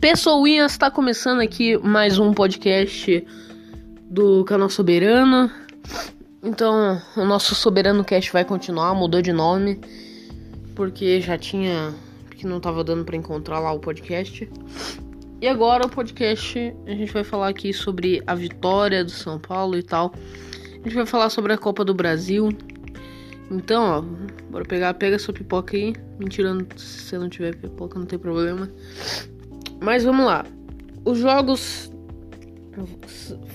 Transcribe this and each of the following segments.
Pessoinhas, está começando aqui mais um podcast do canal Soberano. Então, o nosso Soberano Cast vai continuar, mudou de nome, porque já tinha. que não tava dando para encontrar lá o podcast. E agora o podcast a gente vai falar aqui sobre a vitória do São Paulo e tal. A gente vai falar sobre a Copa do Brasil. Então, ó, bora pegar, pega sua pipoca aí. Mentira, se você não tiver pipoca, não tem problema. Mas vamos lá. Os jogos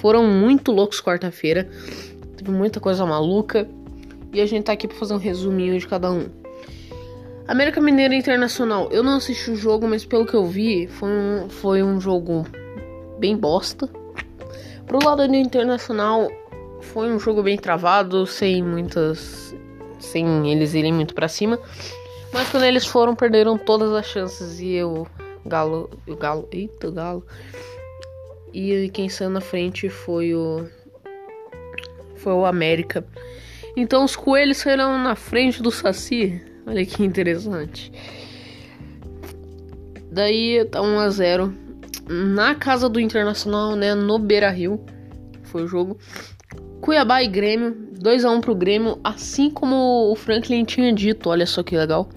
foram muito loucos quarta-feira. Teve muita coisa maluca. E a gente tá aqui pra fazer um resuminho de cada um. América Mineira Internacional. Eu não assisti o jogo, mas pelo que eu vi, foi um, foi um jogo bem bosta. Pro lado do Internacional, foi um jogo bem travado, sem muitas. sem eles irem muito para cima. Mas quando eles foram, perderam todas as chances e eu Galo, o Galo, eita, Galo. E quem saiu na frente foi o foi o América. Então os coelhos saíram na frente do Saci. Olha que interessante. Daí tá 1 a 0 na casa do Internacional, né, no Beira-Rio. Foi o jogo. Cuiabá e Grêmio, 2 a 1 pro Grêmio, assim como o Franklin tinha dito. Olha só que legal.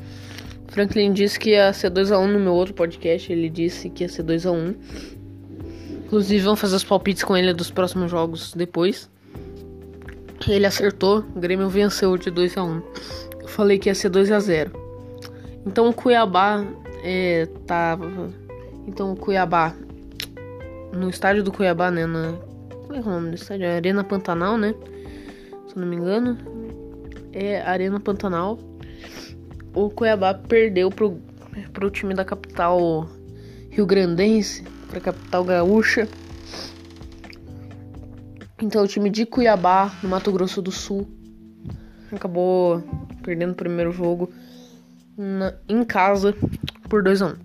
Franklin disse que ia ser 2x1 no meu outro podcast. Ele disse que ia ser 2x1. Inclusive, vão fazer os palpites com ele dos próximos jogos depois. Ele acertou. O Grêmio venceu de 2x1. Eu falei que ia ser 2x0. Então, o Cuiabá é, tava. Então, o Cuiabá. No estádio do Cuiabá, né? Na, como é, é o nome do estádio? É Arena Pantanal, né? Se eu não me engano. É Arena Pantanal o Cuiabá perdeu pro, pro time da capital Rio Grandense, pra capital gaúcha. Então o time de Cuiabá, no Mato Grosso do Sul, acabou perdendo o primeiro jogo na, em casa por 2 a 1 um.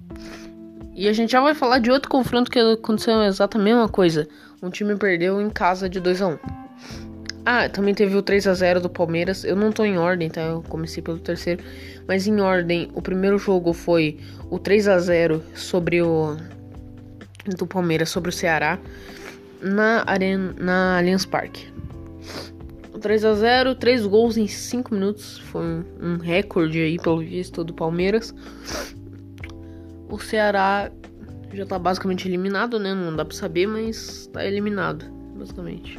E a gente já vai falar de outro confronto que aconteceu exatamente a mesma coisa. Um time perdeu em casa de 2 a 1 um. Ah, também teve o 3 a 0 do Palmeiras. Eu não tô em ordem, tá? Eu comecei pelo terceiro. Mas em ordem, o primeiro jogo foi o 3 a 0 sobre o do Palmeiras sobre o Ceará na Arena, na Allianz Parque. 3 a 0, 3 gols em 5 minutos, foi um, recorde aí pelo visto do Palmeiras. O Ceará já tá basicamente eliminado, né? Não dá para saber, mas tá eliminado, basicamente.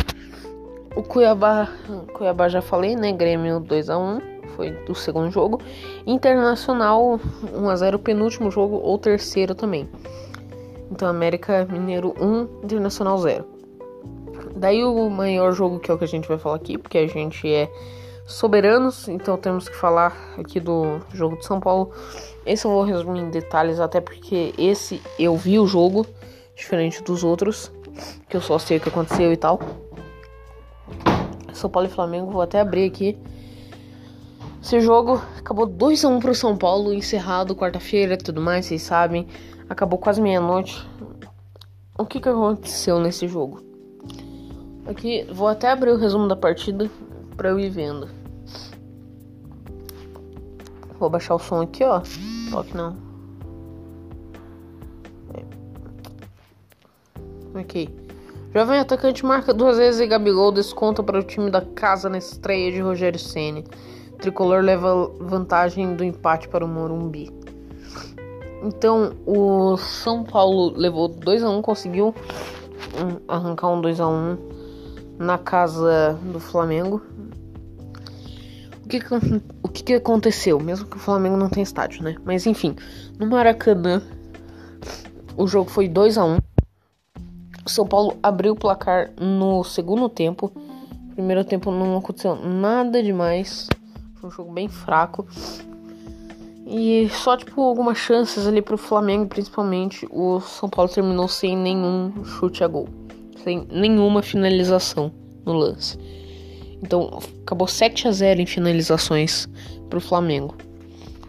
O Cuiabá, Cuiabá já falei, né? Grêmio 2 a 1 foi do segundo jogo. Internacional 1 a 0 penúltimo jogo ou terceiro também. Então América Mineiro 1, Internacional 0. Daí o maior jogo que é o que a gente vai falar aqui, porque a gente é soberanos, então temos que falar aqui do jogo de São Paulo. Esse eu vou resumir em detalhes, até porque esse eu vi o jogo, diferente dos outros, que eu só sei o que aconteceu e tal. São Paulo e Flamengo, vou até abrir aqui. Esse jogo acabou 2 a 1 pro São Paulo, encerrado quarta-feira tudo mais, vocês sabem. Acabou quase meia-noite. O que, que aconteceu nesse jogo? Aqui, vou até abrir o resumo da partida para eu ir vendo. Vou baixar o som aqui, ó. Toque não. É. Ok. Jovem atacante marca duas vezes e Gabigol desconta para o time da casa na estreia de Rogério Ceni. Tricolor leva vantagem do empate para o Morumbi. Então, o São Paulo levou 2 a 1, conseguiu arrancar um 2 a 1 na casa do Flamengo. O que, o que, que aconteceu? Mesmo que o Flamengo não tenha estádio, né? Mas enfim, no Maracanã o jogo foi 2 a 1 são Paulo abriu o placar no segundo tempo. Primeiro tempo não aconteceu nada demais. Foi um jogo bem fraco. E só tipo algumas chances ali pro Flamengo, principalmente. O São Paulo terminou sem nenhum chute a gol, sem nenhuma finalização no lance. Então acabou 7 a 0 em finalizações pro Flamengo.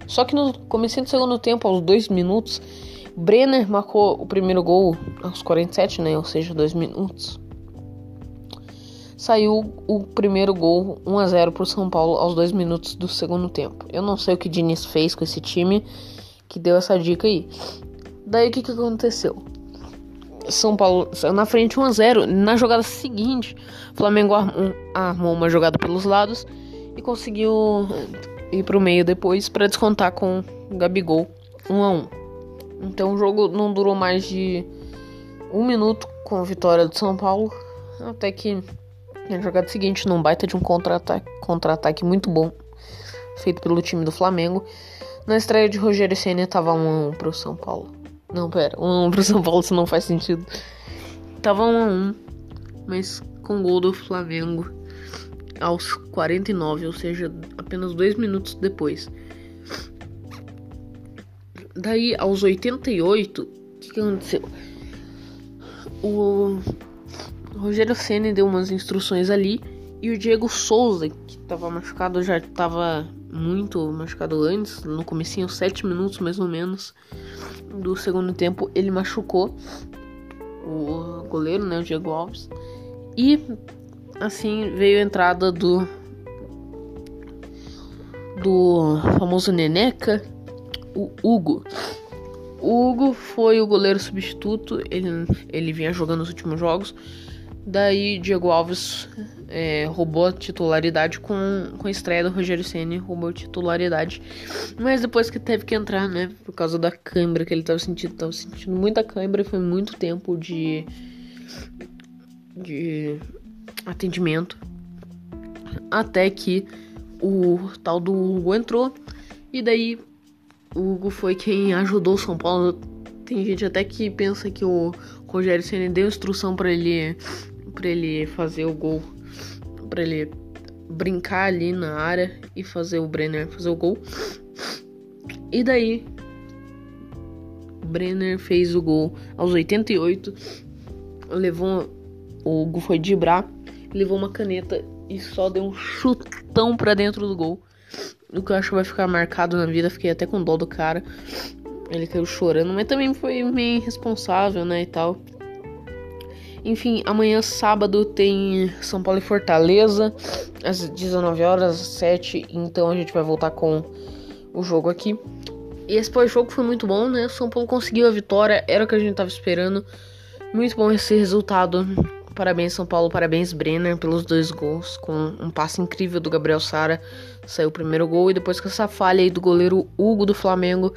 Só que no começo do segundo tempo, aos dois minutos, Brenner marcou o primeiro gol aos 47, né? Ou seja, dois minutos. Saiu o primeiro gol 1 a 0 para o São Paulo aos dois minutos do segundo tempo. Eu não sei o que Diniz fez com esse time que deu essa dica aí. Daí o que, que aconteceu? São Paulo saiu na frente 1 a 0 Na jogada seguinte, o Flamengo armou uma jogada pelos lados e conseguiu ir pro meio depois para descontar com o Gabigol 1 a 1. Então o jogo não durou mais de um minuto com a vitória do São Paulo, até que na jogada seguinte, num baita de um contra-ataque contra muito bom, feito pelo time do Flamengo, na estreia de Rogério Senna tava 1 a 1 pro São Paulo. Não, pera, 1 a 1 pro São Paulo, isso não faz sentido. Tava 1 a 1, mas com gol do Flamengo aos 49, ou seja, apenas dois minutos depois. Daí, aos 88, o que, que aconteceu? O Rogério Senna deu umas instruções ali e o Diego Souza, que estava machucado, já estava muito machucado antes, no comecinho, 7 minutos mais ou menos do segundo tempo, ele machucou o goleiro, né, o Diego Alves. E assim veio a entrada do do famoso Neneca, o Hugo. O Hugo foi o goleiro substituto, ele, ele vinha jogando nos últimos jogos. Daí Diego Alves é, roubou a titularidade com, com a estreia do Rogério Ceni, roubou a titularidade. Mas depois que teve que entrar, né? Por causa da câimbra que ele tava sentindo, tava sentindo muita câimbra foi muito tempo de. de atendimento. Até que o tal do Hugo entrou. E daí o Hugo foi quem ajudou o São Paulo. Tem gente até que pensa que o Rogério Ceni deu instrução para ele para ele fazer o gol, para ele brincar ali na área e fazer o Brenner fazer o gol. E daí Brenner fez o gol aos 88, levou o Hugo foi dibrar, levou uma caneta e só deu um chutão para dentro do gol. O que eu acho que vai ficar marcado na vida, fiquei até com dó do cara. Ele caiu chorando, mas também foi meio irresponsável, né, e tal. Enfim, amanhã sábado tem São Paulo e Fortaleza às 19 horas, 7, então a gente vai voltar com o jogo aqui. E esse pós-jogo foi muito bom, né? São Paulo conseguiu a vitória, era o que a gente tava esperando. Muito bom esse resultado. Parabéns São Paulo, parabéns Brenner pelos dois gols, com um passe incrível do Gabriel Sara, saiu o primeiro gol e depois com essa falha aí do goleiro Hugo do Flamengo,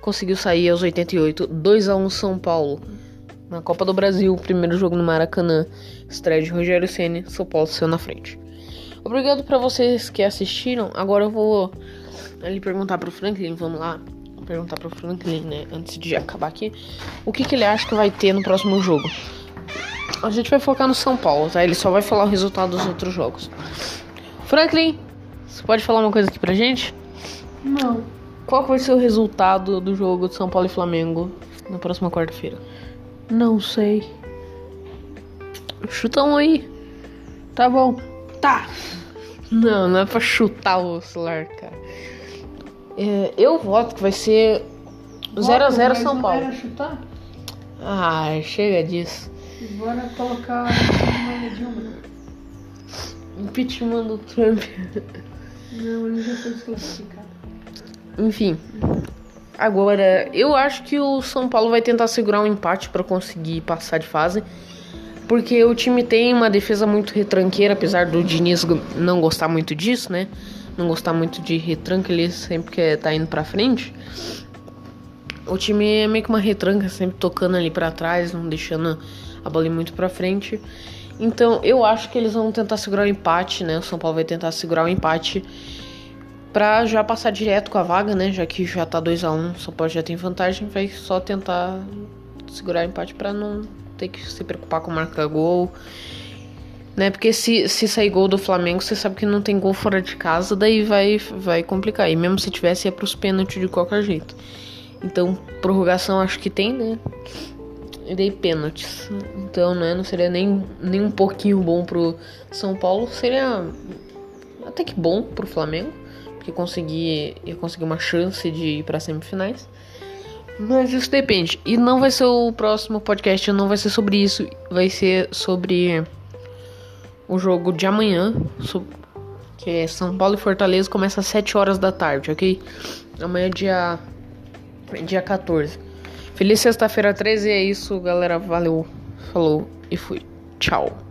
conseguiu sair aos 88, 2 a 1 São Paulo. Na Copa do Brasil, primeiro jogo no Maracanã, estreia de Rogério Ceni, São Paulo saiu na frente. Obrigado para vocês que assistiram. Agora eu vou ali perguntar pro Franklin, vamos lá, perguntar pro Franklin, né, antes de acabar aqui, o que que ele acha que vai ter no próximo jogo. A gente vai focar no São Paulo, tá? Ele só vai falar o resultado dos outros jogos. Franklin, você pode falar uma coisa aqui pra gente? Não. Qual vai ser o resultado do jogo de São Paulo e Flamengo na próxima quarta-feira? Não sei. Chuta um aí. Tá bom. Tá. Não, não é pra chutar o celular, cara. É, eu voto que vai ser 0x0 São Paulo. Chutar? Ah, chega disso. Bora colocar uma Dilma. Impeachment do Trump. Não, ele já foi desclassificado. Enfim. Agora, eu acho que o São Paulo vai tentar segurar um empate para conseguir passar de fase. Porque o time tem uma defesa muito retranqueira, apesar do Diniz não gostar muito disso, né? Não gostar muito de retranca, ele sempre quer tá indo pra frente. O time é meio que uma retranca, sempre tocando ali para trás, não deixando a bola ir muito pra frente. Então, eu acho que eles vão tentar segurar o empate, né? O São Paulo vai tentar segurar o empate Pra já passar direto com a vaga, né? Já que já tá 2 a 1 um, só pode já tem vantagem, vai só tentar segurar o empate para não ter que se preocupar com marcar gol. Né? Porque se, se sair gol do Flamengo, você sabe que não tem gol fora de casa, daí vai, vai complicar. E mesmo se tivesse, ia pros pênaltis de qualquer jeito. Então, prorrogação acho que tem, né? E daí pênaltis. Então, né? Não seria nem, nem um pouquinho bom pro São Paulo. Seria até que bom pro Flamengo que conseguir, ia conseguir uma chance de ir para semifinais. Mas isso depende. E não vai ser o próximo podcast, não vai ser sobre isso, vai ser sobre o jogo de amanhã, que é São Paulo e Fortaleza, começa às 7 horas da tarde, ok? Amanhã é dia dia 14. Feliz sexta-feira 13 e é isso, galera. Valeu, falou e fui. Tchau.